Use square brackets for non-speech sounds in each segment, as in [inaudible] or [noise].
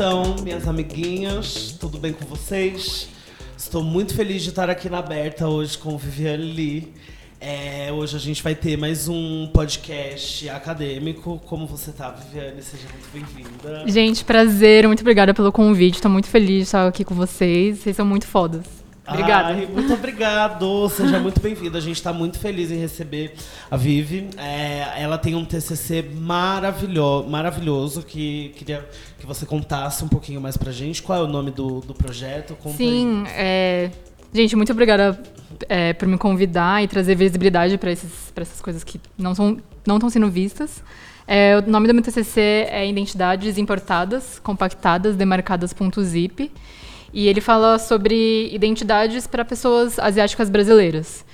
estão, minhas amiguinhas? Tudo bem com vocês? Estou muito feliz de estar aqui na Aberta hoje com Viviane Lee. É, hoje a gente vai ter mais um podcast acadêmico. Como você tá, Viviane? Seja muito bem-vinda. Gente, prazer. Muito obrigada pelo convite. Estou muito feliz de estar aqui com vocês. Vocês são muito fodas. Obrigada. Ai, muito obrigado. Seja muito bem-vinda. A gente está muito feliz em receber a Vivi. É, ela tem um TCC maravilhoso, maravilhoso que queria que você contasse um pouquinho mais pra gente. Qual é o nome do, do projeto? Conta Sim, é... gente, muito obrigada é, por me convidar e trazer visibilidade para essas coisas que não estão não sendo vistas. É, o nome do meu TCC é Identidades Importadas, Compactadas, Demarcadas.zip. E ele fala sobre identidades para pessoas asiáticas brasileiras.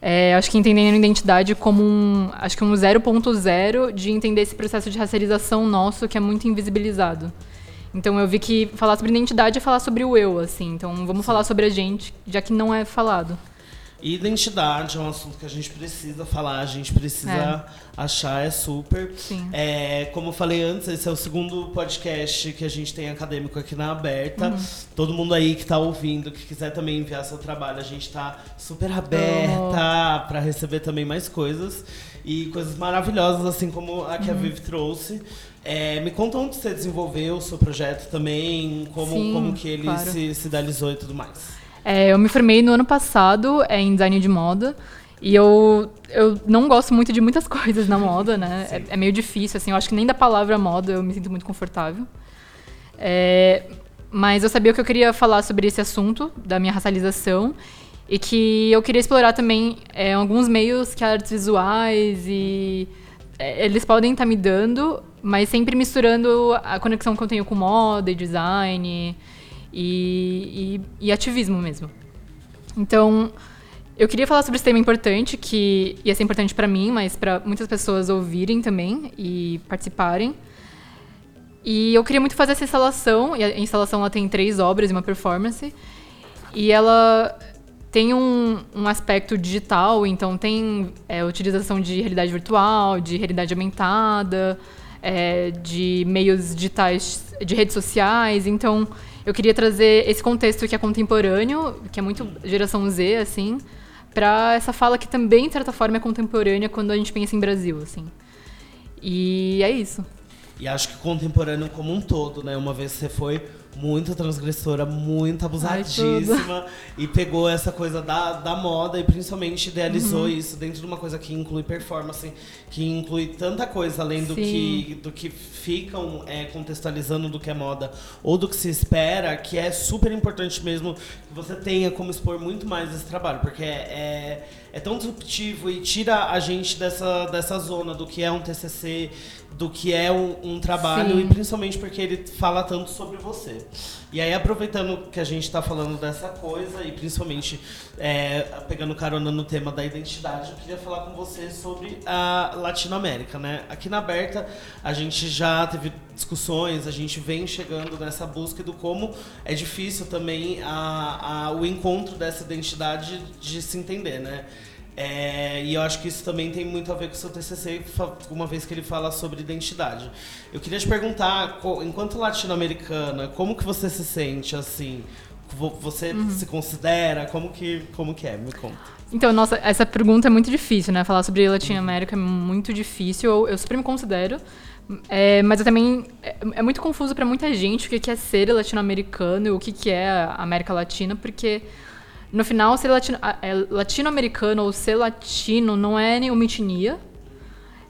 É, acho que entendendo identidade como um, acho que um 0.0 de entender esse processo de racialização nosso que é muito invisibilizado. Então eu vi que falar sobre identidade é falar sobre o eu, assim. Então vamos falar sobre a gente, já que não é falado. E identidade é um assunto que a gente precisa falar, a gente precisa é. achar, é super. Sim. É, como eu falei antes, esse é o segundo podcast que a gente tem acadêmico aqui na Aberta. Uhum. Todo mundo aí que está ouvindo, que quiser também enviar seu trabalho, a gente está super aberta para receber também mais coisas. E coisas maravilhosas, assim como a que uhum. a Viv trouxe. É, me conta onde você desenvolveu o seu projeto também, como, Sim, como que ele claro. se, se idealizou e tudo mais. É, eu me formei no ano passado é, em design de moda. E eu, eu não gosto muito de muitas [laughs] coisas na moda, né? É, é, meio difícil, assim. Eu acho que nem da palavra moda eu me sinto muito confortável. É, mas eu sabia que eu queria falar sobre esse assunto da minha racialização e que eu queria explorar também é, alguns meios que artes visuais e é, eles podem estar tá me dando, mas sempre misturando a conexão que eu tenho com moda e design e, e, e ativismo mesmo. Então, eu queria falar sobre esse tema importante, que ia ser importante para mim, mas para muitas pessoas ouvirem também e participarem. E eu queria muito fazer essa instalação, e a instalação ela tem três obras e uma performance. E ela tem um, um aspecto digital, então tem é, utilização de realidade virtual, de realidade aumentada, é, de meios digitais, de redes sociais. Então, eu queria trazer esse contexto que é contemporâneo, que é muito geração Z, assim, para essa fala que também, de certa forma, é contemporânea quando a gente pensa em Brasil, assim. E é isso. E acho que contemporâneo como um todo, né? Uma vez você foi muito transgressora, muito abusadíssima. Ai, e pegou essa coisa da, da moda e principalmente idealizou uhum. isso dentro de uma coisa que inclui performance, que inclui tanta coisa além do que, do que ficam é, contextualizando do que é moda ou do que se espera, que é super importante mesmo que você tenha como expor muito mais esse trabalho, porque é, é, é tão disruptivo e tira a gente dessa, dessa zona do que é um TCC, do que é um, um trabalho Sim. e principalmente porque ele fala tanto sobre você. E aí, aproveitando que a gente está falando dessa coisa e principalmente é, pegando carona no tema da identidade, eu queria falar com você sobre a Latinoamérica, né? Aqui na Aberta, a gente já teve discussões, a gente vem chegando nessa busca do como é difícil também a, a, o encontro dessa identidade de se entender, né? É, e eu acho que isso também tem muito a ver com o seu TCC, uma vez que ele fala sobre identidade. Eu queria te perguntar, enquanto latino-americana, como que você se sente assim? Você uhum. se considera? Como que, como que é? Me conta. Então, nossa, essa pergunta é muito difícil, né? Falar sobre Latinoamérica uhum. é muito difícil. Eu, eu super me considero. É, mas eu também. É, é muito confuso para muita gente o que é ser latino-americano e o que é a América Latina, porque no final, ser latino, é, latino-americano ou ser latino não é nenhuma etnia.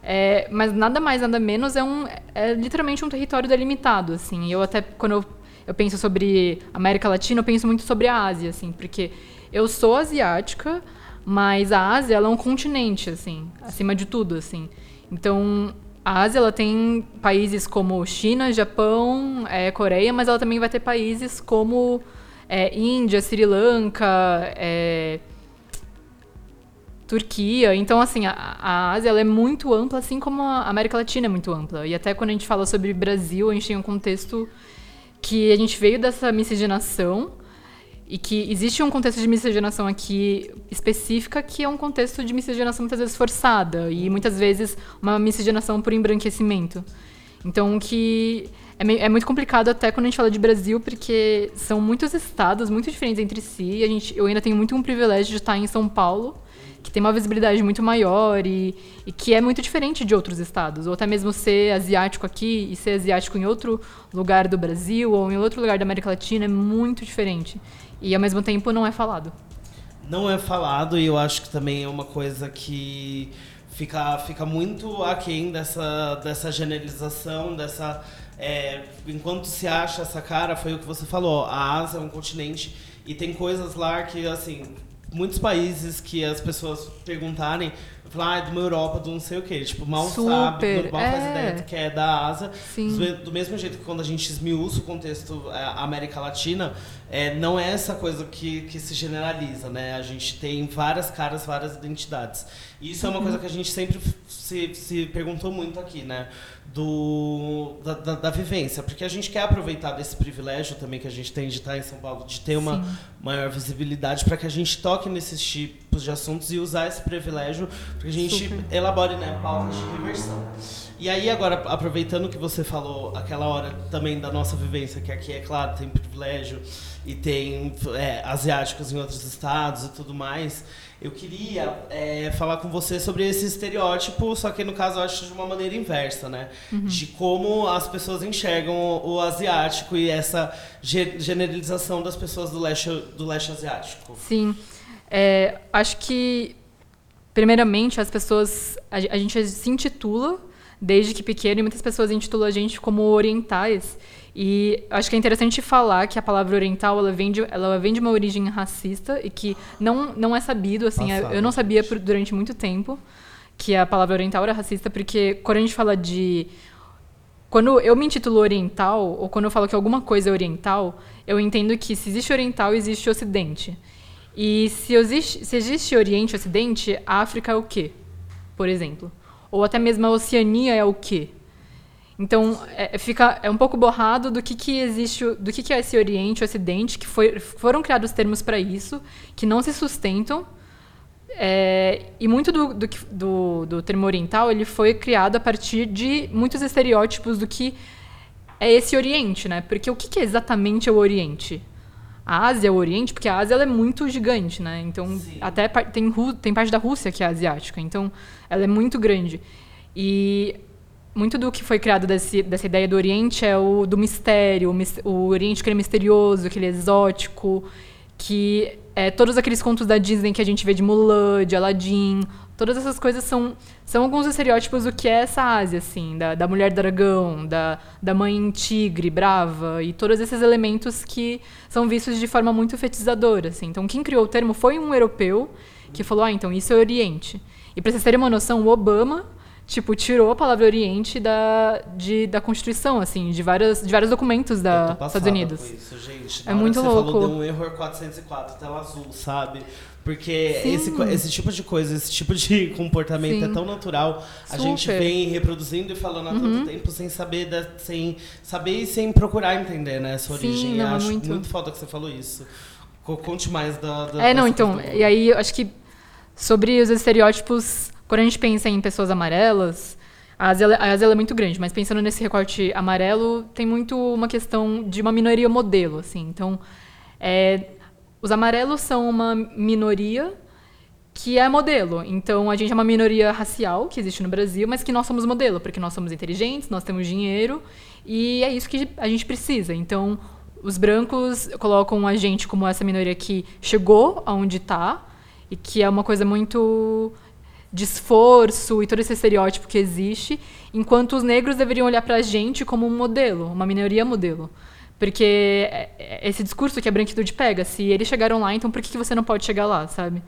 É, mas nada mais, nada menos é, um, é literalmente um território delimitado, assim. Eu até, quando eu, eu penso sobre América Latina, eu penso muito sobre a Ásia, assim. Porque eu sou asiática, mas a Ásia, ela é um continente, assim. Acima de tudo, assim. Então, a Ásia, ela tem países como China, Japão, é, Coreia, mas ela também vai ter países como é, Índia, Sri Lanka, é, Turquia. Então, assim, a, a Ásia é muito ampla, assim como a América Latina é muito ampla. E até quando a gente fala sobre Brasil, a gente tem um contexto que a gente veio dessa miscigenação e que existe um contexto de miscigenação aqui específica que é um contexto de miscigenação muitas vezes forçada e muitas vezes uma miscigenação por embranquecimento. Então, que é, é, muito complicado até quando a gente fala de Brasil, porque são muitos estados muito diferentes entre si. E a gente, eu ainda tenho muito um privilégio de estar em São Paulo, que tem uma visibilidade muito maior e, e, que é muito diferente de outros estados. Ou até mesmo ser asiático aqui e ser asiático em outro lugar do Brasil ou em outro lugar da América Latina é muito diferente. E ao mesmo tempo não é falado. Não é falado e eu acho que também é uma coisa que fica, fica muito aquém dessa, dessa generalização, dessa. É, enquanto se acha essa cara, foi o que você falou, a Ásia é um continente e tem coisas lá que, assim, muitos países que as pessoas perguntarem, falar ah, é de uma Europa, do não sei o quê. Tipo, mal Super, sabe, mal é. faz ideia que é da Ásia. Do, do, mesmo jeito que quando a gente esmiuça o contexto é, América Latina, é, não é essa coisa que, que se generaliza, né? A gente tem várias caras, várias identidades. E isso é uma coisa que a gente sempre se, se perguntou muito aqui, né? Do, da, da, da, vivência. Porque a gente quer aproveitar desse privilégio também que a gente tem de estar em São Paulo, de ter uma Sim. maior visibilidade, para que a gente toque nesses tipos de assuntos e usar esse privilégio para que a gente Super. elabore né, pautas de reversão. E aí, agora, aproveitando que você falou aquela hora também da nossa vivência, que aqui, é claro, tem privilégio e tem é, asiáticos em outros estados e tudo mais, eu queria é, falar com você sobre esse estereótipo, só que no caso eu acho de uma maneira inversa, né? Uhum. De como as pessoas enxergam o, o asiático e essa ge generalização das pessoas do leste, do leste asiático. Sim. É, acho que, primeiramente, as pessoas. A, a gente se intitula desde que pequeno e muitas pessoas intitulam a gente como orientais. E acho que é interessante falar que a palavra oriental ela vem de, ela vem de uma origem racista e que não, não é sabido, assim, Passado, eu não sabia por, durante muito tempo que a palavra oriental era racista, porque quando a gente fala de. Quando eu me intitulo oriental, ou quando eu falo que alguma coisa é oriental, eu entendo que se existe oriental, existe ocidente. E se existe, se existe oriente e ocidente, a África é o quê? Por exemplo. Ou até mesmo a Oceania é o quê? Então, é, fica, é um pouco borrado do que, que existe, do que, que é esse Oriente Ocidente, que foi, foram criados termos para isso, que não se sustentam. É, e muito do, do, do, do, termo oriental ele foi criado a partir de muitos estereótipos do que é esse Oriente, né? Porque o que, que é exatamente o Oriente? A Ásia é o Oriente, porque a Ásia ela é muito gigante, né? Então, Sim. até tem, tem parte da Rússia que é asiática, então ela é muito grande. E muito do que foi criado desse, dessa ideia do Oriente é o do mistério, o, o Oriente que é misterioso, que ele é exótico, que é todos aqueles contos da Disney que a gente vê de Mulan, de Aladdin, todas essas coisas são, são alguns estereótipos do que é essa Ásia, assim, da, da mulher dragão, da, da mãe tigre, brava, e todos esses elementos que são vistos de forma muito fetizadora, assim. Então, quem criou o termo foi um europeu que falou, ah, então isso é Oriente. E para vocês terem uma noção, o Obama tipo, tirou a palavra Oriente da, de, da Constituição, assim, de, várias, de vários documentos da Estados Unidos. Isso, gente. é muito louco. Falou, deu um erro 404, tela azul, sabe? Porque esse, esse tipo de coisa, esse tipo de [laughs] comportamento é Sim. é tão natural. Super. A gente vem reproduzindo e falando há uhum. tanto tempo sem saber, da, sem saber e sem procurar entender, né, essa Sim, origem. Não, acho muito. muito foda que você falou isso. Conte mais da. da é, não, então. E aí, eu acho que sobre os estereótipos quando a gente pensa em pessoas amarelas, a Ásia, a Ásia é muito grande, mas pensando nesse recorte amarelo, tem muito uma questão de uma minoria modelo, assim. Então, é, os amarelos são uma minoria que é modelo. Então, a gente é uma minoria racial que existe no Brasil, mas que nós somos modelo, porque nós somos inteligentes, nós temos dinheiro, e é isso que a gente precisa. Então, os brancos colocam a gente como essa minoria que chegou aonde está, e que é uma coisa muito de esforço e todo esse estereótipo que existe, enquanto os negros deveriam olhar para a gente como um modelo, uma minoria modelo. Porque é, é esse discurso que a branquitude pega, se eles chegaram lá, então por que você não pode chegar lá, sabe?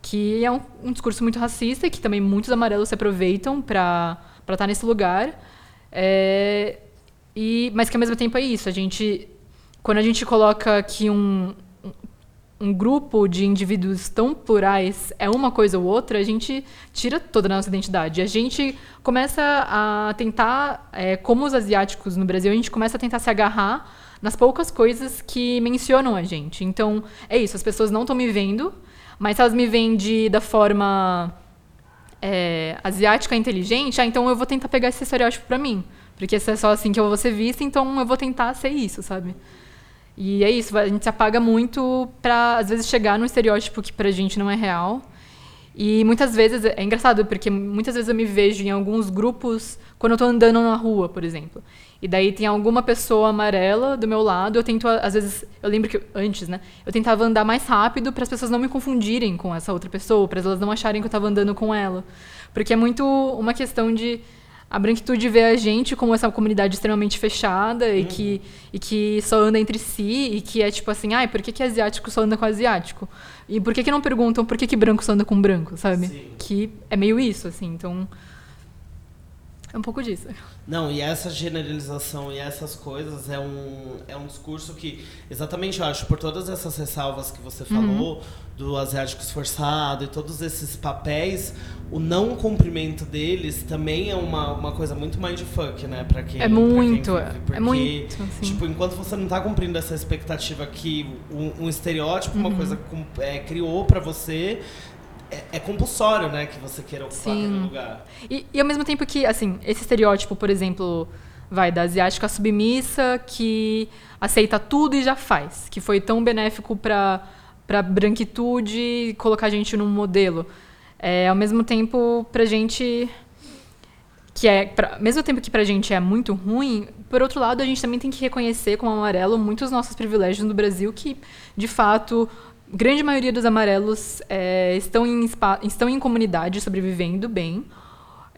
Que é um, um discurso muito racista que também muitos amarelos se aproveitam para estar tá nesse lugar. É, e, mas que ao mesmo tempo é isso. A gente, quando a gente coloca aqui um, um grupo de indivíduos tão plurais é uma coisa ou outra, a gente tira toda a nossa identidade. A gente começa a tentar, é, como os asiáticos no Brasil, a gente começa a tentar se agarrar nas poucas coisas que mencionam a gente. Então, é isso, as pessoas não estão me vendo, mas se elas me veem de, da forma é, asiática inteligente, ah, então eu vou tentar pegar esse estereótipo para mim. Porque se é só assim que eu vou ser vista, então eu vou tentar ser isso, sabe? E é isso, a gente se apaga muito pra, às vezes, chegar num estereótipo que pra gente não é real. E muitas vezes, é engraçado, porque muitas vezes eu me vejo em alguns grupos quando eu tô andando na rua, por exemplo. E daí tem alguma pessoa amarela do meu lado, eu tento, às vezes, eu lembro que antes, né? Eu tentava andar mais rápido para as pessoas não me confundirem com essa outra pessoa, para elas não acharem que eu estava andando com ela. Porque é muito uma questão de a branquitude vê a gente como essa comunidade extremamente fechada e, que, e que só anda entre si e que é tipo assim, ai, por que, que asiático só anda com asiático? E por que, que não perguntam por que, que branco só anda com branco, sabe? Sim. Que é meio isso, assim, então. É um pouco disso. Não, e essa generalização e essas coisas é um, é um discurso que, exatamente, eu acho, por todas essas ressalvas que você falou, uhum. do asiático esforçado e todos esses papéis, o não cumprimento deles também é uma, uma coisa muito mindfuck, né? Pra quem, é muito, quem vive, porque, é muito. Tipo, enquanto você não tá cumprindo essa expectativa que um, um estereótipo, uhum. uma coisa é, criou para você, é, é, compulsório, né, que você queira ocupar Sim. aquele lugar. E, e ao mesmo tempo que, assim, esse estereótipo, por exemplo, vai da asiática submissa que aceita tudo e já faz, que foi tão benéfico para para branquitude colocar a gente num modelo. É, ao mesmo tempo, pra gente que é, pra, mesmo tempo que pra gente é muito ruim, por outro lado, a gente também tem que reconhecer como amarelo muitos nossos privilégios no Brasil que, de fato, grande maioria dos amarelos é, estão, em, estão em comunidade sobrevivendo bem,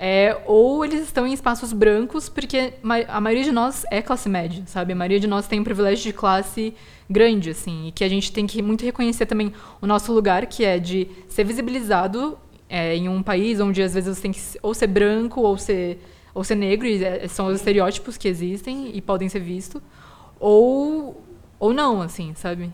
é, ou eles estão em espaços brancos, porque a maioria de nós é classe média, sabe? A maioria de nós tem um privilégio de classe grande, assim, e que a gente tem que muito reconhecer também o nosso lugar, que é de ser visibilizado é, em um país onde às vezes você tem que ou ser branco ou ser, ou ser negro, e é, são os estereótipos que existem e podem ser vistos, ou, ou não, assim, sabe?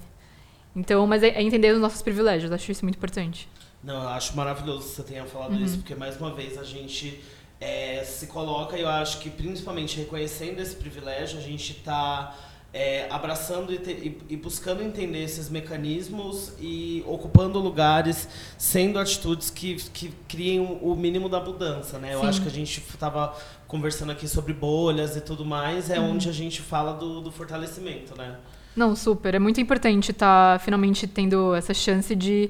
Então, mas é, é entender os nossos privilégios, acho isso muito importante. Não, eu acho maravilhoso que você tenha falado uhum. isso, porque mais uma vez a gente é, se coloca, e eu acho que principalmente reconhecendo esse privilégio, a gente está é, abraçando e, te, e, e, buscando entender esses mecanismos e ocupando lugares, sendo atitudes que, que criem o mínimo da mudança, né? Eu Sim. acho que a gente estava conversando aqui sobre bolhas e tudo mais, é uhum. onde a gente fala do, do fortalecimento, né? Não, super. É muito importante estar tá, finalmente tendo essa chance de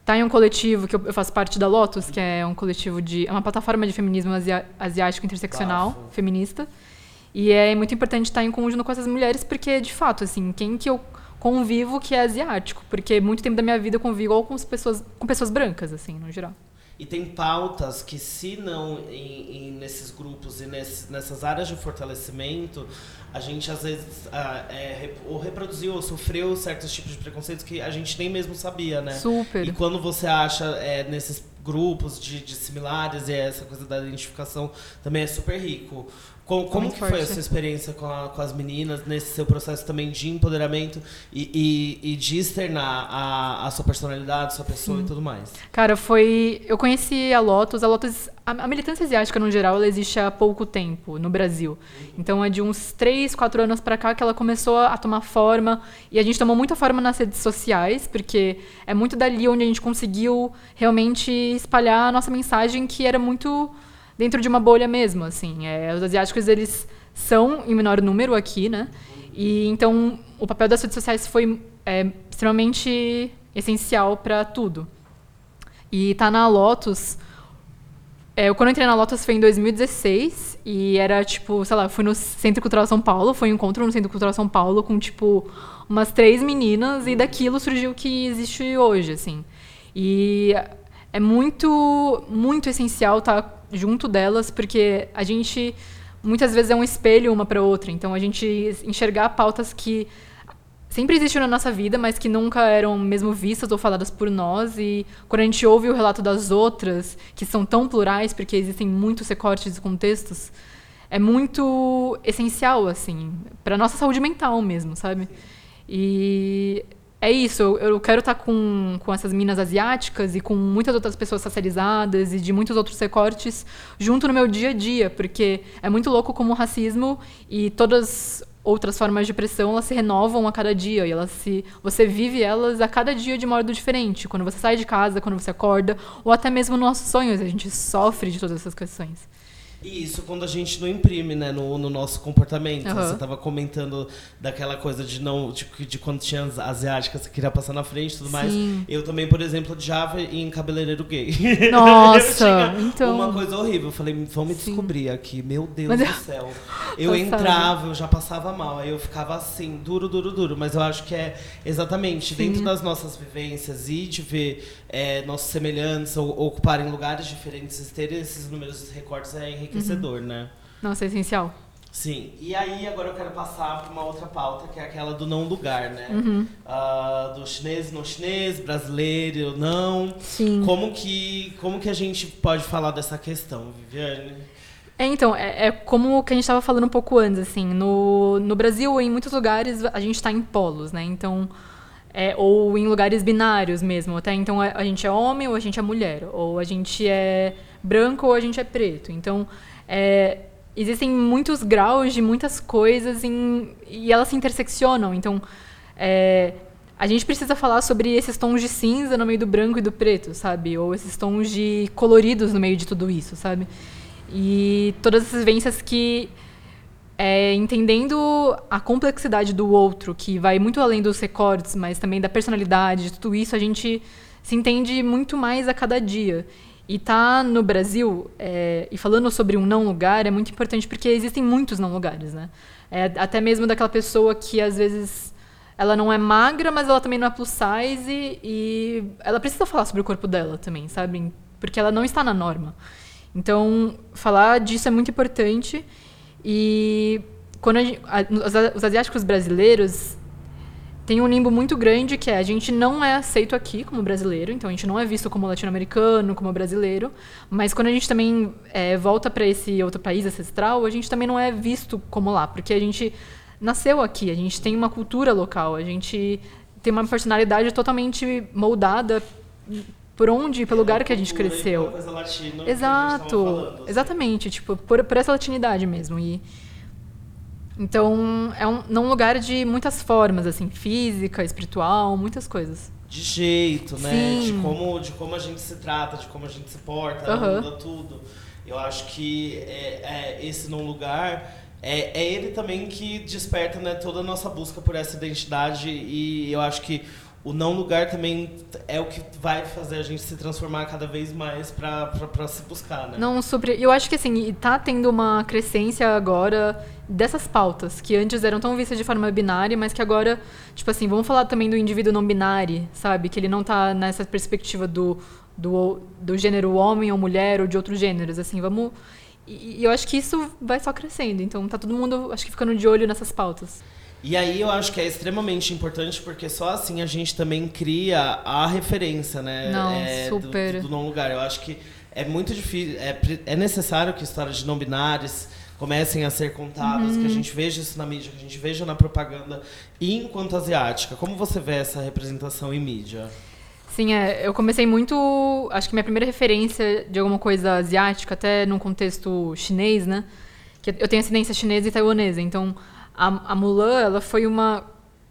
estar tá em um coletivo, que eu, faço parte da Lotus, que é um coletivo de. É uma plataforma de feminismo asiático interseccional, Bafo. feminista. E é muito importante estar tá em conjunto com essas mulheres, porque, de fato, assim, quem que eu convivo que é asiático? Porque muito tempo da minha vida eu convivo com pessoas, com pessoas brancas, assim, no geral. E tem pautas que, se não em, em nesses grupos e nesse, nessas áreas de fortalecimento, a gente às vezes ah, é, ou reproduziu ou sofreu certos tipos de preconceitos que a gente nem mesmo sabia, né? Super. E quando você acha é, nesses grupos de, de similares e essa coisa da identificação também é super rico. Como, como que foi a sua experiência com, a, com, as meninas nesse seu processo também de empoderamento e, e, e de externar a, a, sua personalidade, sua pessoa Sim. e tudo mais? Cara, foi. Eu conheci a Lotus. A Lotus. A, a, militância asiática, no geral, ela existe há pouco tempo no Brasil. Então é de uns 3, 4 anos para cá que ela começou a tomar forma. E a gente tomou muita forma nas redes sociais, porque é muito dali onde a gente conseguiu realmente espalhar a nossa mensagem, que era muito dentro de uma bolha mesmo, assim. É, os asiáticos, eles são em menor número aqui, né? E então o papel das redes sociais foi é, extremamente essencial para tudo. E tá na Lotus. É, quando eu entrei na Lotus foi em 2016 e era tipo, sei lá, eu fui no Centro Cultural São Paulo, foi um encontro no Centro Cultural São Paulo com tipo umas três meninas e daquilo surgiu o que existe hoje, assim. E é muito, muito essencial estar tá junto delas, porque a gente muitas vezes é um espelho uma para outra. Então a gente enxergar pautas que sempre existiram na nossa vida, mas que nunca eram mesmo vistas ou faladas por nós. E quando a gente ouve o relato das outras, que são tão plurais, porque existem muitos recortes e contextos, é muito essencial, assim, para nossa saúde mental mesmo, sabe? E é isso, eu, eu quero estar tá com, com essas minas asiáticas e com muitas outras pessoas racializadas e de muitos outros recortes junto no meu dia a dia, porque é muito louco como o racismo e todas outras formas de pressão, elas se renovam a cada dia e elas se você vive elas a cada dia de modo diferente, quando você sai de casa, quando você acorda, ou até mesmo nos nossos sonhos, a gente sofre de todas essas questões. E isso quando a gente não imprime, né, no, no nosso comportamento. Uhum. Você tava comentando daquela coisa de não. De, de quando tinha as asiáticas, você queria passar na frente e tudo mais. Sim. Eu também, por exemplo, odiava ir em cabeleireiro gay. [laughs] Nossa, então. Uma coisa horrível. Eu falei, vão me Sim. descobrir aqui, meu Deus Mas do [laughs] céu. Eu entrava, eu já passava mal. Aí eu ficava assim, duro, duro, duro. Mas eu acho que é exatamente Sim. dentro das nossas vivências e de ver é, nossos semelhantes ou, ocuparem lugares diferentes, terem esses números recortes é enriquecedor, Uhum. né? Nossa, é essencial. Sim. E aí agora eu quero passar para uma outra pauta, que é aquela do não lugar, né? Uhum. Ah, do chinês não chinês, brasileiro não. Sim. Como que, como que a gente pode falar dessa questão, Viviane? É, então, é, é como o que a gente estava falando um pouco antes, assim, no, no Brasil, em muitos lugares, a gente está em polos, né? Então, é, ou em lugares binários mesmo, até então a, a gente é homem ou a gente é mulher, ou a gente é branco ou a gente é preto. Então, é, existem muitos graus de muitas coisas em- e elas se interseccionam. Então, é, a gente precisa falar sobre esses tons de cinza no meio do branco e do preto, sabe? Ou esses tons de coloridos no meio de tudo isso, sabe? E todas essas vivências que, é, entendendo a complexidade do outro, que vai muito além dos recortes, mas também da personalidade, de tudo isso, a gente se entende muito mais a cada dia. E tá no Brasil, é, e falando sobre um não lugar, é muito importante porque existem muitos não lugares, né? É, até mesmo daquela pessoa que às vezes ela não é magra, mas ela também não é plus size e ela precisa falar sobre o corpo dela também, sabe? Porque ela não está na norma. Então, falar disso é muito importante. E quando gente- os asiáticos brasileiros têm um limbo muito grande que é a gente não é aceito aqui como brasileiro, então a gente não é visto como latino-americano, como brasileiro, mas quando a gente também é, volta para esse outro país ancestral, a gente também não é visto como lá, porque a gente nasceu aqui, a gente tem uma cultura local, a gente tem uma personalidade totalmente moldada por onde, pelo lugar que a gente cresceu. Exato, falando, assim. exatamente, tipo, por, por essa latinidade mesmo. E então é um, não um lugar de muitas formas, assim, física, espiritual, muitas coisas. De jeito, né? Sim. De como, de como a gente se trata, de como a gente se porta, Aham. muda tudo. Eu acho que é, é esse não lugar é, é ele também que desperta né, toda a nossa busca por essa identidade e eu acho que o não lugar também é o que vai fazer a gente se transformar cada vez mais pra se buscar, né? Não sobre, eu acho que assim, tá tendo uma crescência agora dessas pautas que antes eram tão vistas de forma binária, mas que agora, tipo assim, vamos falar também do indivíduo não binário, sabe? Que ele não tá nessa perspectiva do do, do gênero homem ou mulher ou de outros gêneros, assim, vamos e, e eu acho que isso vai só crescendo. Então tá todo mundo, acho que ficando de olho nessas pautas. E aí eu acho que é extremamente importante porque só assim a gente também cria a referência, né? Não, é, do- super. Do, não lugar. Eu acho que é muito difícil, é, é necessário que histórias de não binários comecem a ser contadas, Uhum. que a gente veja isso na mídia, que a gente veja na propaganda. E enquanto asiática, como você vê essa representação em mídia? Sim, é, eu comecei muito. Acho que minha primeira referência de alguma coisa asiática, até num contexto chinês, né? Que eu tenho ascendência chinesa e taiwanesa. Então, a, a Mulan, ela foi uma,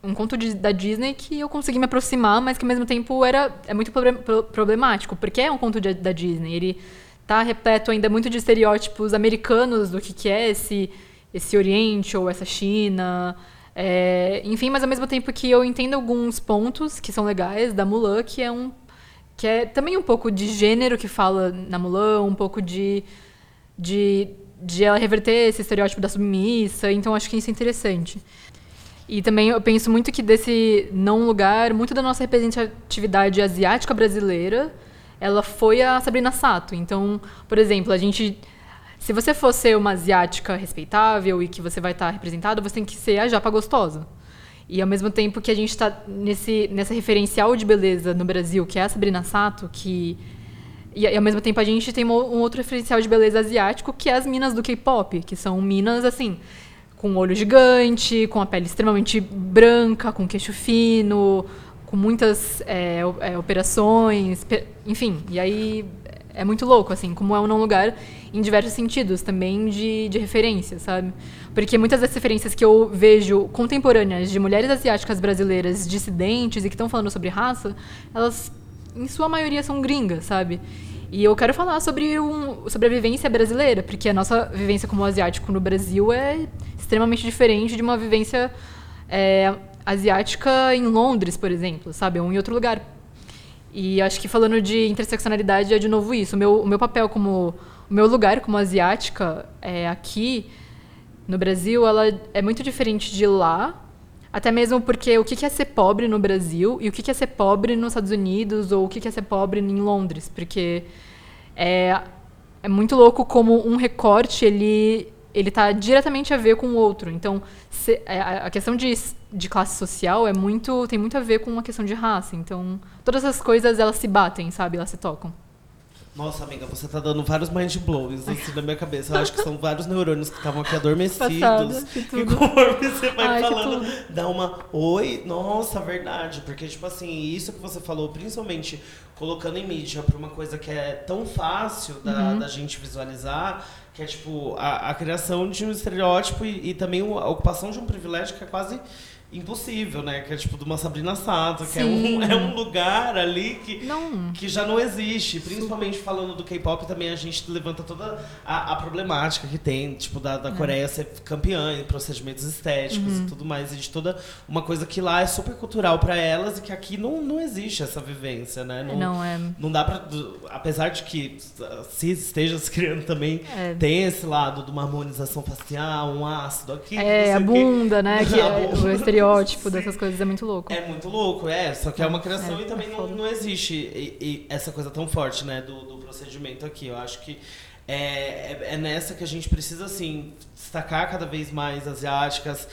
um conto de- da Disney que eu consegui me aproximar, mas que ao mesmo tempo era, é muito proble- pro- problemático, porque é um conto de- da Disney. Ele tá repleto ainda muito de estereótipos americanos do que, que é esse, esse Oriente ou essa China. É, enfim, mas ao mesmo tempo que eu entendo alguns pontos que são legais da Mulan, que é um que é também um pouco de gênero que fala na Mulan, um pouco de de, de ela reverter esse estereótipo da submissa, então acho que isso é interessante. E também eu penso muito que desse não lugar, muito da nossa representatividade asiática brasileira, ela foi a Sabrina Sato. Então, por exemplo, a gente se você for ser uma asiática respeitável e que você vai estar representada, você tem que ser a japa gostosa. E ao mesmo tempo que a gente está nesse nessa referencial de beleza no Brasil, que é a Sabrina Sato, que e, e ao mesmo tempo a gente tem um outro referencial de beleza asiático, que é as minas do K-pop, que são minas assim, com olho gigante, com a pele extremamente branca, com queixo fino, com muitas é, é, operações, pe- enfim. E aí é muito louco, assim, como é um não lugar em diversos sentidos, também de, de referência, sabe? Porque muitas das referências que eu vejo contemporâneas de mulheres asiáticas brasileiras dissidentes e que estão falando sobre raça, elas, em sua maioria, são gringas, sabe? E eu quero falar sobre, um, sobre a vivência brasileira, porque a nossa vivência como asiático no Brasil é extremamente diferente de uma vivência é, asiática em Londres, por exemplo, sabe? Ou em outro lugar. E acho que falando de interseccionalidade é de novo isso. O meu, o meu papel como. O meu lugar como asiática é, aqui no Brasil, ela é muito diferente de lá. Até mesmo porque o que é ser pobre no Brasil e o que é ser pobre nos Estados Unidos ou o que é ser pobre em Londres. Porque é, é muito louco como um recorte ele ele está diretamente a ver com o outro. Então, se, é, a, questão de, de classe social é muito tem muito a ver com a questão de raça. Então, todas essas coisas elas se batem, sabe? Elas se tocam. Nossa, amiga, você tá dando vários mind blows assim na minha cabeça. Eu acho que são vários neurônios que estavam aqui adormecidos. Passada, e conforme você vai Ai, falando, dá uma oi, nossa, verdade. Porque, tipo assim, isso que você falou, principalmente colocando em mídia pra uma coisa que é tão fácil da, uhum. da gente visualizar, que é tipo a, a criação de um estereótipo e, e também a ocupação de um privilégio que é quase impossível, né? Que é tipo de uma Sabrina Sato, que é um, [laughs] é um lugar ali que, não. que já não existe. Principalmente falando do K-pop, também a gente levanta toda a, a problemática que tem, tipo, da, da é. Coreia ser campeã em procedimentos estéticos uhum. e tudo mais. E de toda uma coisa que lá é super cultural para elas e que aqui não, não existe essa vivência, né? Não, não é. Não dá pra. Apesar de que se esteja se criando também, é. tem esse lado de uma harmonização facial, um ácido aqui. É, a bunda, né? Que [laughs] é, o estereótipo estereótipo dessas coisas é muito louco. É muito louco, é. Só que é uma criação é, e também é não, não existe e, e essa coisa tão forte, né, do, do procedimento aqui. Eu acho que é, é, é, nessa que a gente precisa, assim, destacar cada vez mais asiáticas,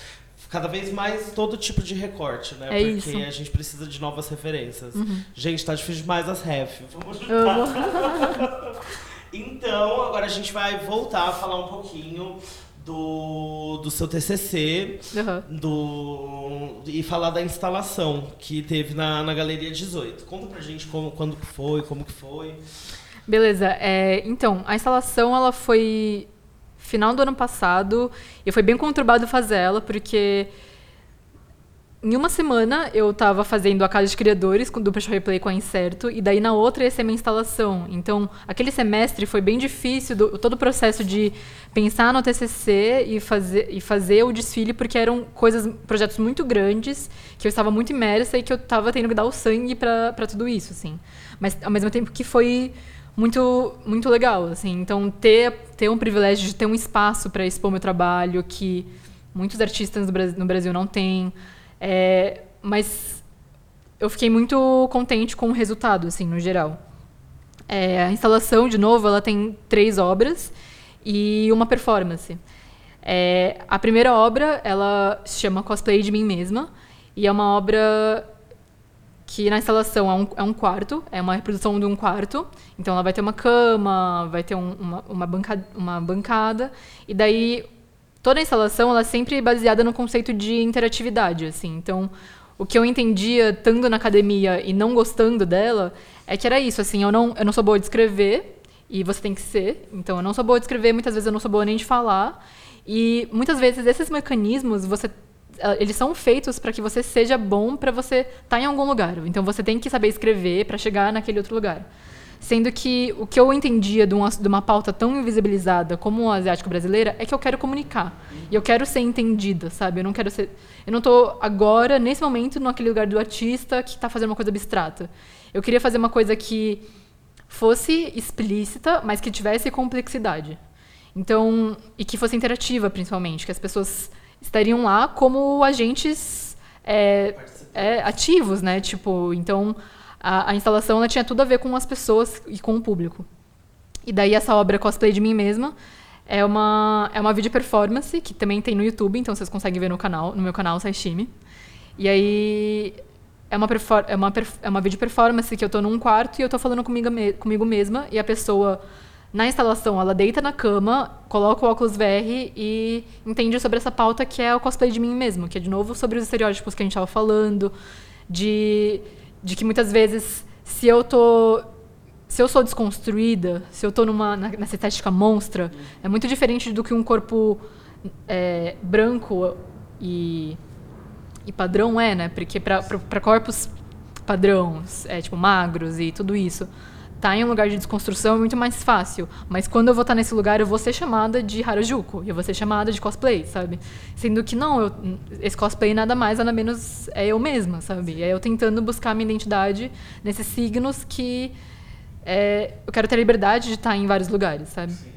cada vez mais todo tipo de recorte, né? É Porque isso. a gente precisa de novas referências. Uhum. Gente, tá difícil demais as ref. Vamos [laughs] [laughs] então, agora a gente vai voltar a falar um pouquinho do, do seu TCC uhum. do, e falar da instalação que teve na, na Galeria 18. Conta pra gente como, quando que foi, como que foi. Beleza. É, então, a instalação ela foi final do ano passado e foi bem conturbado fazer ela, porque em uma semana eu estava fazendo a casa de criadores do Peixo Replay com a Incerto, e daí na outra ia ser minha instalação. Então, aquele semestre foi bem difícil, do, todo o processo de pensar no TCC e fazer, e fazer o desfile, porque eram coisas, projetos muito grandes, que eu estava muito imersa e que eu estava tendo que dar o sangue para tudo isso, assim. Mas, ao mesmo tempo que foi muito muito legal, assim. Então, ter, ter um privilégio de ter um espaço para expor meu trabalho, que muitos artistas no Brasil não têm, é, mas eu fiquei muito contente com o resultado, assim, no geral. É, a instalação, de novo, ela tem três obras e uma performance. É, a primeira obra, ela se chama Cosplay de Mim Mesma, e é uma obra que na instalação é um, é um quarto, é uma reprodução de um quarto, então ela vai ter uma cama, vai ter um, uma, uma, bancada, uma bancada, e daí toda a instalação ela é sempre baseada no conceito de interatividade, assim. Então, o que eu entendia estando na academia e não gostando dela é que era isso, assim, eu não, eu não sou boa de escrever e você tem que ser. Então, eu não sou boa de escrever, muitas vezes eu não sou boa nem de falar. E muitas vezes esses mecanismos você eh, eles são feitos para que você seja bom para você estar tá em algum lugar. Então você tem que saber escrever para chegar naquele outro lugar. Sendo que o que eu entendia de uma, de uma pauta tão invisibilizada como a asiático brasileira é que eu quero comunicar. E eu quero ser entendida, sabe? Eu não quero ser. Eu não estou agora, nesse momento, naquele lugar do artista que está fazendo uma coisa abstrata. Eu queria fazer uma coisa que fosse explícita, mas que tivesse complexidade. Então, e que fosse interativa, principalmente, que as pessoas estariam lá como agentes é, é, ativos, né? Tipo, então a, a instalação ela tinha tudo a ver com as pessoas e com o público. E daí essa obra Cosplay de Mim Mesma é uma, é uma video performance que também tem no YouTube, então vocês conseguem ver no canal, no meu canal Saishimi. E aí é uma, é uma, é uma video performance que eu estou num quarto e eu estou falando comigo, comigo mesma e a pessoa na instalação ela deita na cama, coloca o óculos VR e entende sobre essa pauta que é o cosplay de mim mesmo, que é de novo sobre os estereótipos que a gente estava falando, de de que muitas vezes, se eu tô. Se eu sou desconstruída, se eu tô numa, nessa estética monstra, é muito diferente do que um corpo é, branco e, e padrão é, né? Porque para corpos padrões, é, tipo magros e tudo isso, tá em um lugar de desconstrução é muito mais fácil. Mas quando eu vou estar tá nesse lugar, eu vou ser chamada de Harajuku. Eu vou ser chamada de cosplay, sabe? Sendo que não, eu, esse cosplay nada mais, nada menos é eu mesma, sabe? É eu tentando buscar minha identidade nesses signos que é, eu quero ter a liberdade de estar em vários lugares, sabe? Sim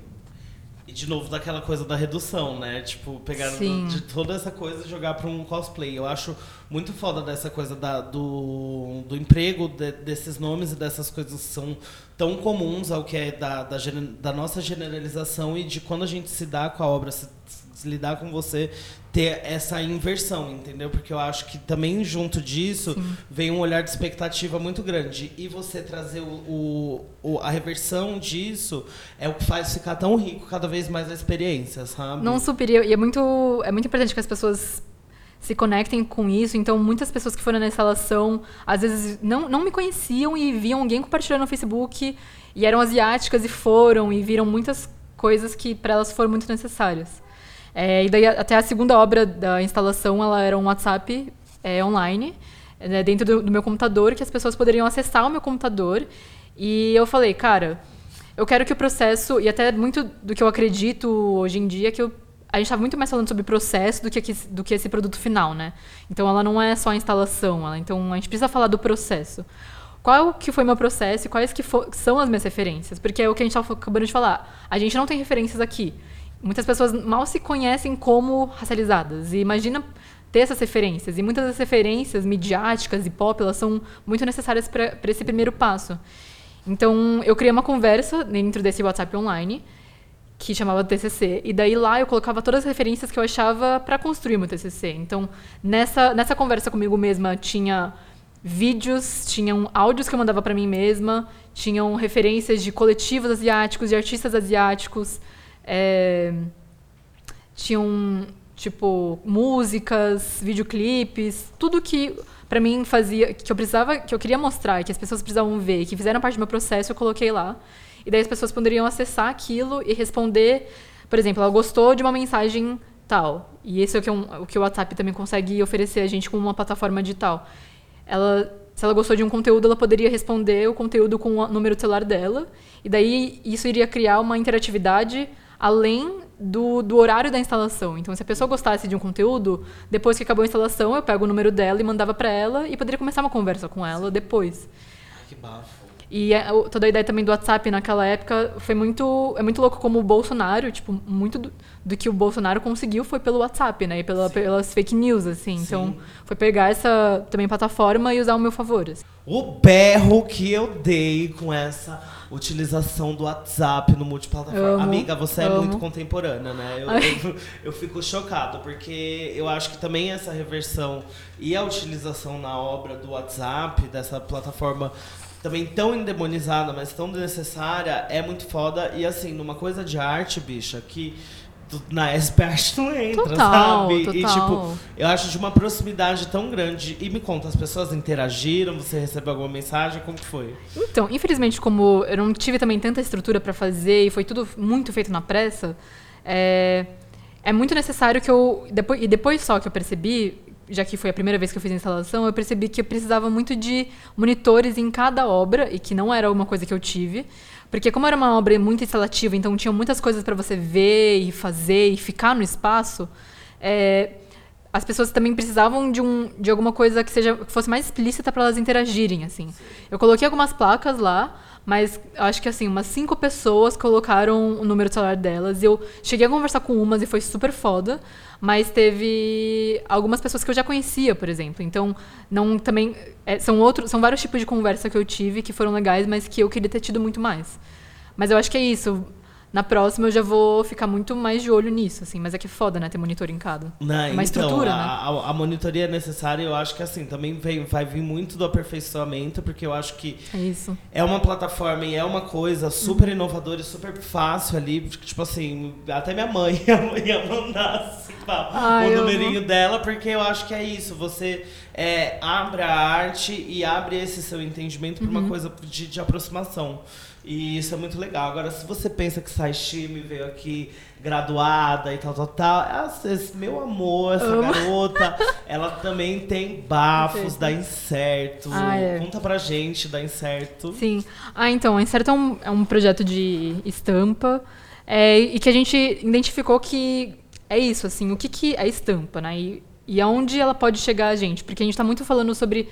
de novo daquela coisa da redução, né? Tipo, pegar de toda essa coisa e jogar para um cosplay. Eu acho muito foda dessa coisa da, do, do emprego de, desses nomes e dessas coisas que são tão comuns ao que é da, da, da nossa generalização e de quando a gente se dá com a obra, se, se lidar com você, ter essa inversão, entendeu? Porque eu acho que também junto disso Sim. vem um olhar de expectativa muito grande. E você trazer o, o, a reversão disso é o que faz ficar tão rico cada vez mais a experiência, sabe? Não superior. E é muito, é muito importante que as pessoas se conectem com isso. Então, muitas pessoas que foram na instalação, às vezes não, não me conheciam e viam alguém compartilhando no Facebook e eram asiáticas e foram e viram muitas coisas que para elas foram muito necessárias. É, e daí até a segunda obra da instalação, ela era um WhatsApp é, online, né, dentro do, do meu computador, que as pessoas poderiam acessar o meu computador. E eu falei, cara, eu quero que o processo, e até muito do que eu acredito hoje em dia, que eu a gente estava muito mais falando sobre processo do que, do que esse produto final, né? Então ela não é só a instalação, ela, então a gente precisa falar do processo. Qual que foi meu processo e quais que são as minhas referências? Porque é o que a gente estava acabando de falar. A gente não tem referências aqui. Muitas pessoas mal se conhecem como racializadas. E imagina ter essas referências. E muitas das referências midiáticas e pop, elas são muito necessárias para esse primeiro passo. Então, eu criei uma conversa dentro desse WhatsApp online que chamava TCC. E daí lá eu colocava todas as referências que eu achava para construir meu TCC. Então, nessa, nessa conversa comigo mesma, tinha vídeos, tinham áudios que eu mandava para mim mesma, tinham referências de coletivos asiáticos, de artistas asiáticos, é, tinham, tipo, músicas, videoclipes, tudo que para mim fazia, que eu precisava, que eu queria mostrar, que as pessoas precisavam ver, que fizeram parte do meu processo, eu coloquei lá. E daí as pessoas poderiam acessar aquilo e responder. Por exemplo, ela gostou de uma mensagem tal. E esse é o que, um, o, que o WhatsApp também consegue oferecer a gente como uma plataforma digital. Ela, se ela gostou de um conteúdo, ela poderia responder o conteúdo com o número de celular dela. E daí isso iria criar uma interatividade além do, do horário da instalação. Então, se a pessoa gostasse de um conteúdo, depois que acabou a instalação, eu pego o número dela e mandava para ela e poderia começar uma conversa com ela depois. Ai, que bafo. E é, toda a ideia também do WhatsApp naquela época foi muito. É muito louco como o Bolsonaro, tipo, muito do, do que o Bolsonaro conseguiu foi pelo WhatsApp, né? E pela, pelas fake news, assim. Sim. Então, foi pegar essa também plataforma e usar ao meu favor. Assim. O berro que eu dei com essa utilização do WhatsApp no multiplataforma. Amo, Amiga, você amo. é muito contemporânea, né? Eu, eu, eu, fico chocado, porque eu acho que também essa reversão e a utilização na obra do WhatsApp, dessa plataforma também tão endemonizada, mas tão necessária, é muito foda. E assim, numa coisa de arte, bicha, que na SP Arte não entra, total, sabe? Total. E tipo, eu acho de uma proximidade tão grande. E me conta, as pessoas interagiram, você recebeu alguma mensagem, como que foi? Então, infelizmente, como eu não tive também tanta estrutura para fazer e foi tudo muito feito na pressa, é, é muito necessário que eu. Depois, e depois só que eu percebi já que foi a primeira vez que eu fiz a instalação, eu percebi que eu precisava muito de monitores em cada obra, e que não era uma coisa que eu tive. Porque como era uma obra muito instalativa, então tinha muitas coisas para você ver e fazer e ficar no espaço, é, as pessoas também precisavam de, um, de alguma coisa que seja que fosse mais explícita para elas interagirem, assim. Eu coloquei algumas placas lá, mas acho que assim, umas cinco pessoas colocaram o número de celular delas. E eu cheguei a conversar com umas e foi super foda. Mas teve algumas pessoas que eu já conhecia, por exemplo. Então, não também. É, são outros. São vários tipos de conversa que eu tive que foram legais, mas que eu queria ter tido muito mais. Mas eu acho que é isso na próxima eu já vou ficar muito mais de olho nisso, assim. Mas é que é foda, né? Ter monitor em cada. Não, é uma então, estrutura, a, né? A, a, monitoria é necessária eu acho que, assim, também vem, vai vir muito do aperfeiçoamento, porque eu acho que... É isso. É uma plataforma e é uma coisa super inovadora e super fácil ali. Tipo assim, até minha mãe [laughs] ia mandar, assim, Ai, o numerinho amo. dela, porque eu acho que é isso. Você é, abre a arte e abre esse seu entendimento para uma uhum. coisa de, de aproximação. E isso é muito legal. Agora, se você pensa que time, veio aqui graduada e tal, tal, tal. Essa- esse- meu amor, essa Amo. garota, [laughs] ela também tem bafos da Incerto. Ah, é. Conta pra gente da Incerto. Sim. Ah, então, a Incerto é um, é um projeto de estampa é, e que a gente identificou que é isso, assim, o que, que é estampa, né? E, e aonde ela pode chegar a gente. Porque a gente está muito falando sobre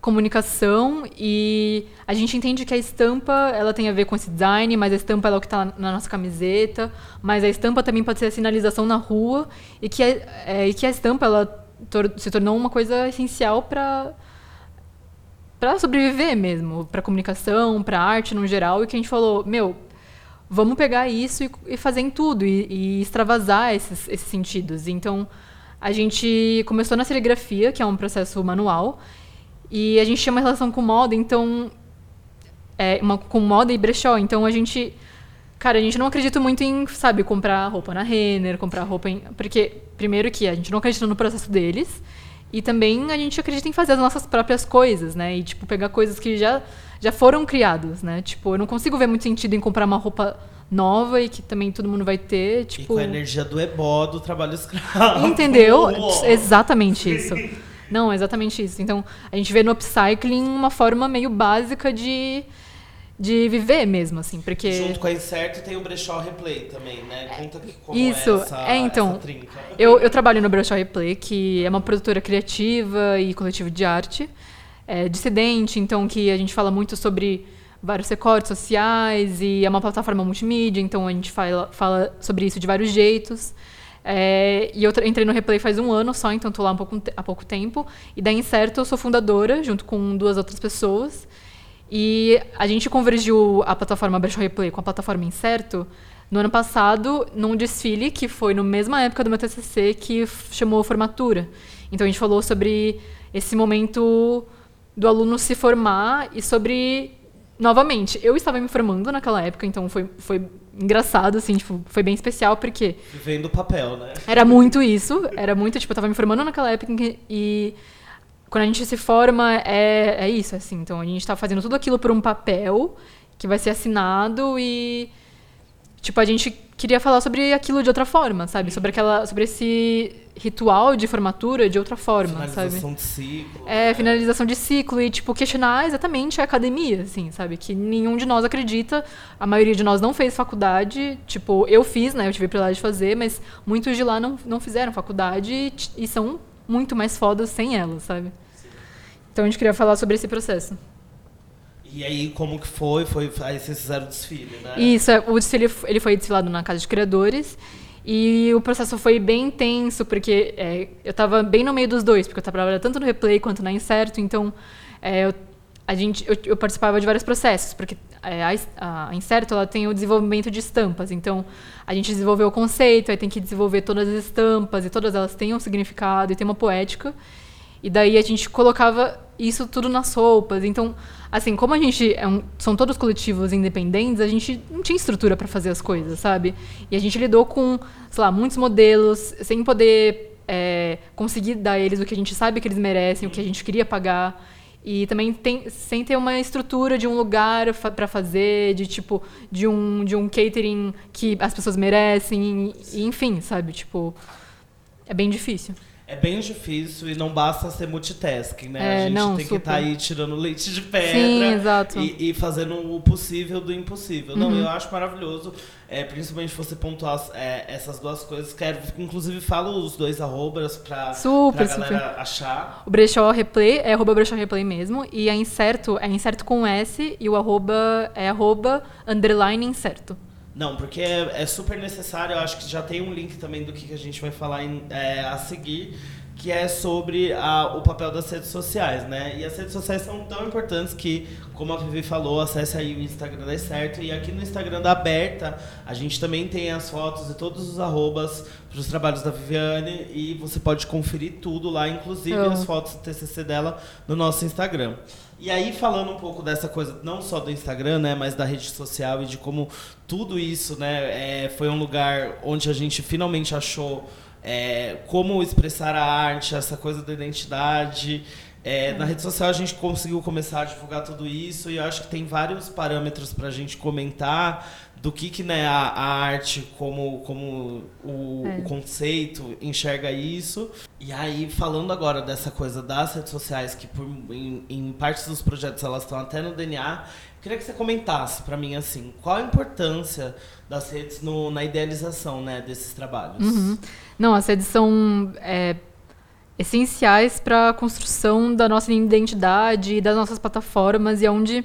comunicação e a gente entende que a estampa ela tem a ver com esse design, mas a estampa ela é o que está na nossa camiseta, mas a estampa também pode ser a sinalização na rua e que, a- é, e que a estampa ela tor- se tornou uma coisa essencial para para sobreviver mesmo, para comunicação, para arte no geral, e que a gente falou, meu, vamos pegar isso e, e fazer em tudo e, e extravasar esses, esses sentidos. Então, a gente começou na serigrafia, que é um processo manual, e a gente tinha uma relação com moda, então é, uma, com moda e brechó. Então a gente. Cara, a gente não acredita muito em, sabe, comprar roupa na Renner, comprar roupa em. Porque, primeiro, que a gente não acredita no processo deles. E também a gente acredita em fazer as nossas próprias coisas, né? E, tipo, pegar coisas que já, já foram criadas, né? Tipo, eu não consigo ver muito sentido em comprar uma roupa nova e que também todo mundo vai ter. E Tipo. com a energia do ebó do trabalho escravo. Entendeu? [laughs] Uou. Exatamente isso. Não, exatamente isso. Então, a gente vê no upcycling uma forma meio básica de, de viver mesmo, assim, porque... Junto com a Incerto tem o Brechó Replay também, né? Conta que como Isso, é essa, é, então, essa trinca. Eu, eu trabalho no Brochure Replay, que é uma produtora criativa e coletivo de arte, é, dissidente, então que a gente fala muito sobre vários recortes sociais e é uma plataforma multimídia, então a gente fala, fala sobre isso de vários jeitos. É, e eu entrei no Replay faz um ano só, então estou lá um pouco, há pouco tempo. E da Incerto eu sou fundadora, junto com duas outras pessoas. E a gente convergiu a plataforma Brechó Replay com a plataforma Incerto no ano passado, num desfile que foi na mesma época do meu TCC, que chamou Formatura. Então a gente falou sobre esse momento do aluno se formar e sobre. Novamente, eu estava me formando naquela época, então foi, foi engraçado, assim, tipo, foi bem especial, porque Vivendo o papel, né? era muito isso, era muito, tipo, eu tava me formando naquela época e quando a gente se forma é, é isso, assim. Então a gente tá fazendo tudo aquilo por um papel que vai ser assinado e tipo, a gente queria falar sobre aquilo de outra forma, sabe? Sobre aquela sobre esse ritual de formatura de outra forma, sabe? Finalização de ciclo. É, finalização de ciclo e, tipo, questionar exatamente a academia, assim, sabe? Que nenhum de nós acredita, a maioria de nós não fez faculdade, tipo, eu fiz, né? Eu tive a oportunidade de fazer, mas muitos de lá não, não fizeram faculdade e, e são muito mais fodas sem ela, sabe? Então a gente queria falar sobre esse processo. E aí, como que foi? foi aí vocês fizeram o desfile, né? Isso, o desfile ele foi desfilado na Casa de Criadores. E o processo foi bem intenso, porque é, eu estava bem no meio dos dois, porque eu trabalhava tanto no replay quanto na Incerto, então é, eu, a gente, eu, eu participava de vários processos, porque é, a, a Incerto ela tem o desenvolvimento de estampas, então a gente desenvolveu o conceito, aí tem que desenvolver todas as estampas, e todas elas têm um significado e tem uma poética. E daí a gente colocava isso tudo nas roupas. Então, assim, como a gente é um- são todos coletivos independentes, a gente não tinha estrutura para fazer as coisas, sabe? E a gente lidou com, sei lá, muitos modelos, sem poder é, conseguir dar a eles o que a gente sabe que eles merecem, o que a gente queria pagar. E também tem, sem ter uma estrutura de um lugar fa para fazer, de tipo, de um, de um catering que as pessoas merecem, e, enfim, sabe? Tipo, é bem difícil. É bem difícil e não basta ser multitasking, né? É, a gente não, tem que super. estar aí tirando leite de pedra. Sim. E, e fazendo o possível do impossível. Não, Uhum. eu acho maravilhoso, é, principalmente você pontuar é, essas duas coisas. Quero, inclusive, falo os dois arrobas pra, Super, pra galera achar. O Brechó Replay é arroba Brechó Replay mesmo. E a Incerto é Incerto com S e o arroba é arroba underline Incerto. Não, porque é, é super necessário. Eu acho que já tem um link também do que que a gente vai falar em- é, a seguir, que é sobre a- o papel das redes sociais, né? E as redes sociais são tão importantes que, como a Vivi falou, acesse aí o Instagram da Certo. E aqui no Instagram da Aberta, a gente também tem as fotos e todos os arrobas para os trabalhos da Viviane. E você pode conferir tudo lá, inclusive Eu. as fotos do TCC dela no nosso Instagram. E aí, falando um pouco dessa coisa, não só do Instagram, né, mas da rede social e de como tudo isso, né, é, foi um lugar onde a gente finalmente achou é, como expressar a arte, essa coisa da identidade. É, na rede social a gente conseguiu começar a divulgar tudo isso e eu acho que tem vários parâmetros para a gente comentar do que, que né, a, a arte, como, como o, é. o, conceito enxerga isso. E aí, falando agora dessa coisa das redes sociais, que por, em, em partes dos projetos elas estão até no DNA, eu queria que você comentasse para mim assim, qual a importância das redes no, na idealização né, desses trabalhos? Uhum. Não, as redes são é, essenciais para a construção da nossa identidade e das nossas plataformas e é onde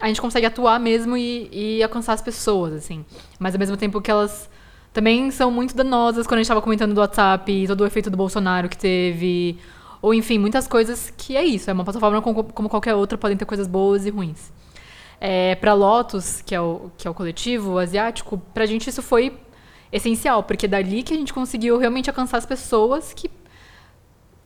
a gente consegue atuar mesmo e, e alcançar as pessoas, assim. Mas ao mesmo tempo que elas também são muito danosas, quando a gente estava comentando do WhatsApp, todo o efeito do Bolsonaro que teve, ou enfim, muitas coisas que é isso, é uma plataforma como, como qualquer outra, podem ter coisas boas e ruins. É, para Lotus, que é, o, que é o coletivo asiático, para a gente isso foi essencial, porque é dali que a gente conseguiu realmente alcançar as pessoas que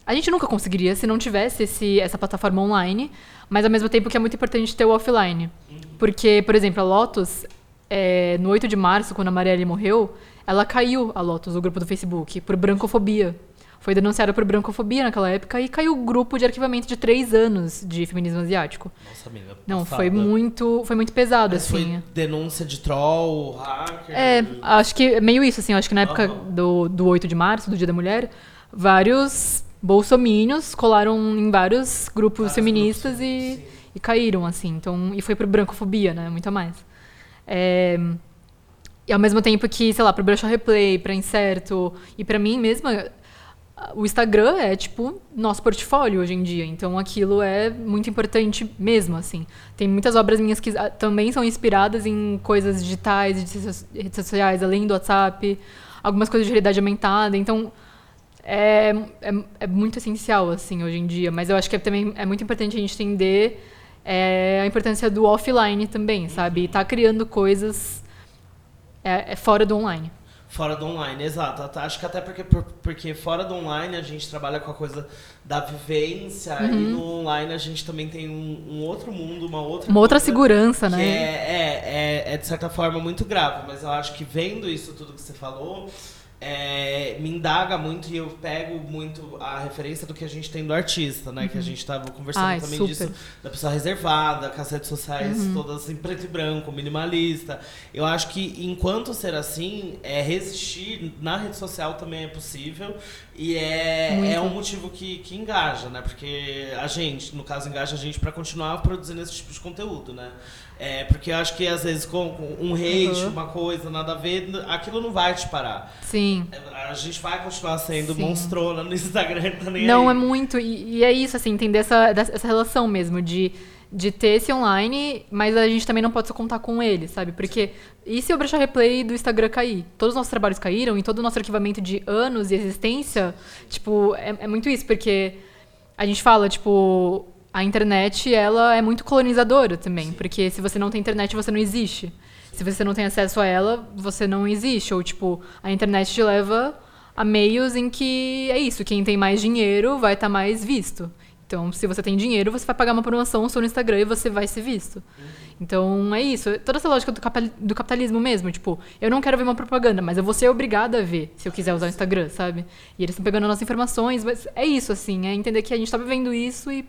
a gente nunca conseguiria se não tivesse esse, essa plataforma online, mas ao mesmo tempo que é muito importante ter o offline. Porque, por exemplo, a Lotus, é, no 8 de março, quando a Marielle morreu, ela caiu, a Lotus, o grupo do Facebook, por brancofobia. Foi denunciada por brancofobia naquela época e caiu o grupo de arquivamento de três anos de feminismo asiático. Nossa, amiga. Não, passada. foi muito, foi muito pesado, Mas assim. Foi denúncia de troll, hacker. É, acho que é meio isso, assim. Acho que na época uhum. do, do 8 de março, do Dia da Mulher, vários bolsominions colaram em vários grupos feministas grupos, e, e, caíram, assim. Então, e foi por brancofobia, né? Muito mais. É, e ao mesmo tempo que, sei lá, pro Bruxa Replay, pra Incerto, e para mim mesma, o Instagram é, tipo, nosso portfólio hoje em dia. Então, aquilo é muito importante mesmo, assim. Tem muitas obras minhas que ah, também são inspiradas em coisas digitais, de redes sociais, além do WhatsApp. Algumas coisas de realidade aumentada. Então, é, é, é, muito essencial, assim, hoje em dia. Mas eu acho que é, também é muito importante a gente entender é, a importância do offline também, sabe? E tá criando coisas é, é, fora do online. Fora do online, exato. Acho que até porque, porque fora do online a gente trabalha com a coisa da vivência uhum. e no online a gente também tem um, um outro mundo, uma outra Uma outra segurança, né? É, é, é, é, de certa forma muito grave, mas eu acho que vendo isso tudo que você falou, é, me indaga muito e eu pego muito a referência do que a gente tem do artista, né? Uhum. Que a uhum. gente estava conversando Ai, também super. disso, da pessoa reservada, com as redes sociais uhum. todas em preto e branco, minimalista. Eu acho que enquanto ser assim, é resistir na rede social também é possível e é, é um motivo que, que engaja, né? Porque a gente, no caso, engaja a gente para continuar produzindo esse tipo de conteúdo, né? É, porque eu acho que às vezes com um hate, uhum. uma coisa, nada a ver, aquilo não vai te parar. Sim. É, a gente vai continuar sendo Sim. monstrona no Instagram, [laughs] tá nem Não, aí. é muito. E, e, é isso, assim, entender essa, essa relação mesmo de, de ter esse online, mas a gente também não pode só contar com ele, sabe? Porque e se o Brecha Replay do Instagram cair? Todos os nossos trabalhos caíram e todo o nosso arquivamento de anos de existência, tipo, é, é muito isso, porque a gente fala, tipo, a internet ela é muito colonizadora também, Sim. porque se você não tem internet, você não existe. Se você não tem acesso a ela, você não existe. Ou, tipo, a internet te leva a meios em que é isso, quem tem mais dinheiro vai estar tá mais visto. Então, se você tem dinheiro, você vai pagar uma promoção no Instagram e você vai ser visto. Uhum. Então, é isso. Toda essa lógica do capitalismo mesmo. Tipo, eu não quero ver uma propaganda, mas eu vou ser obrigada a ver se eu quiser usar o Instagram, sabe? E eles estão pegando nossas informações. Mas é isso, assim. É entender que a gente está vivendo isso e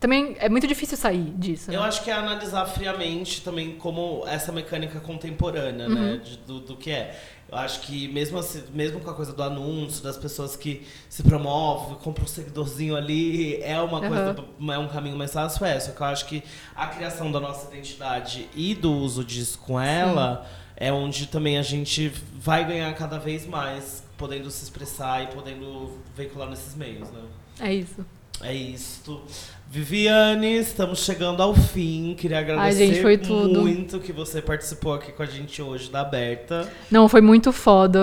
também é muito difícil sair disso. Eu né? acho que é analisar friamente também como essa mecânica contemporânea, né, uhum. né? De, do, do, que é. Eu acho que mesmo, assim, mesmo com a coisa do anúncio, das pessoas que se promovem, compram um seguidorzinho ali, é uma uhum. coisa, é um caminho mais fácil, é. Só que eu acho que a criação da nossa identidade e do uso disso com ela Sim. é onde também a gente vai ganhar cada vez mais, podendo se expressar e podendo veicular nesses meios, né? É isso. É isso. Viviane, estamos chegando ao fim. Queria agradecer Ai, gente, muito que você participou aqui com a gente hoje da Aberta. Não, foi muito foda.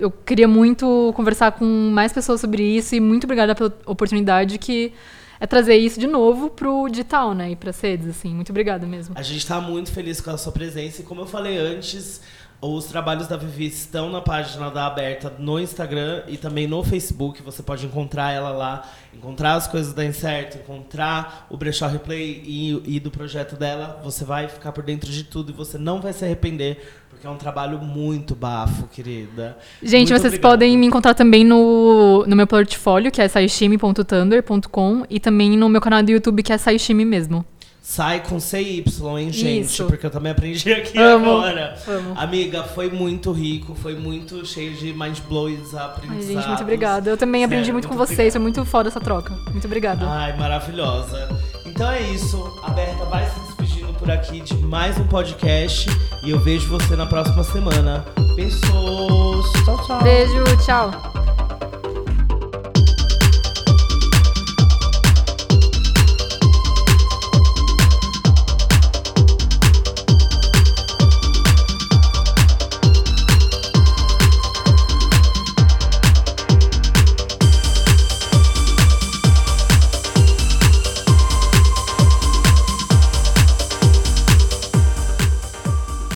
Eu queria muito conversar com mais pessoas sobre isso e muito obrigada pela oportunidade que é trazer isso de novo pro digital, né? E para redes, assim. Muito obrigada mesmo. A gente está muito feliz com a sua presença e como eu falei antes, os trabalhos da Vivi estão na página da Aberta no Instagram e também no Facebook. Você pode encontrar ela lá, encontrar as coisas da Incerto, encontrar o Brechó Replay e, e do projeto dela. Você vai ficar por dentro de tudo e você não vai se arrepender Porque é um trabalho muito bafo, querida. Gente, Muito vocês obrigado. podem me encontrar também no, no meu portfólio, que é saishime.thunder.com, e também no meu canal do YouTube, que é saishime mesmo. Sai com CY, hein, gente? Isso. Porque eu também aprendi aqui Amo, agora. amo. Amiga, foi muito rico, foi muito cheio de mind blows, Ai, aprendizados. gente, muito obrigada. Eu também aprendi Sério, muito com muito vocês, foi muito foda essa troca. Muito obrigada. Ai, maravilhosa. Então é isso. A Berta vai se por aqui de mais um podcast. E eu vejo você na próxima semana. Beijos. Tchau, tchau. Beijo, tchau.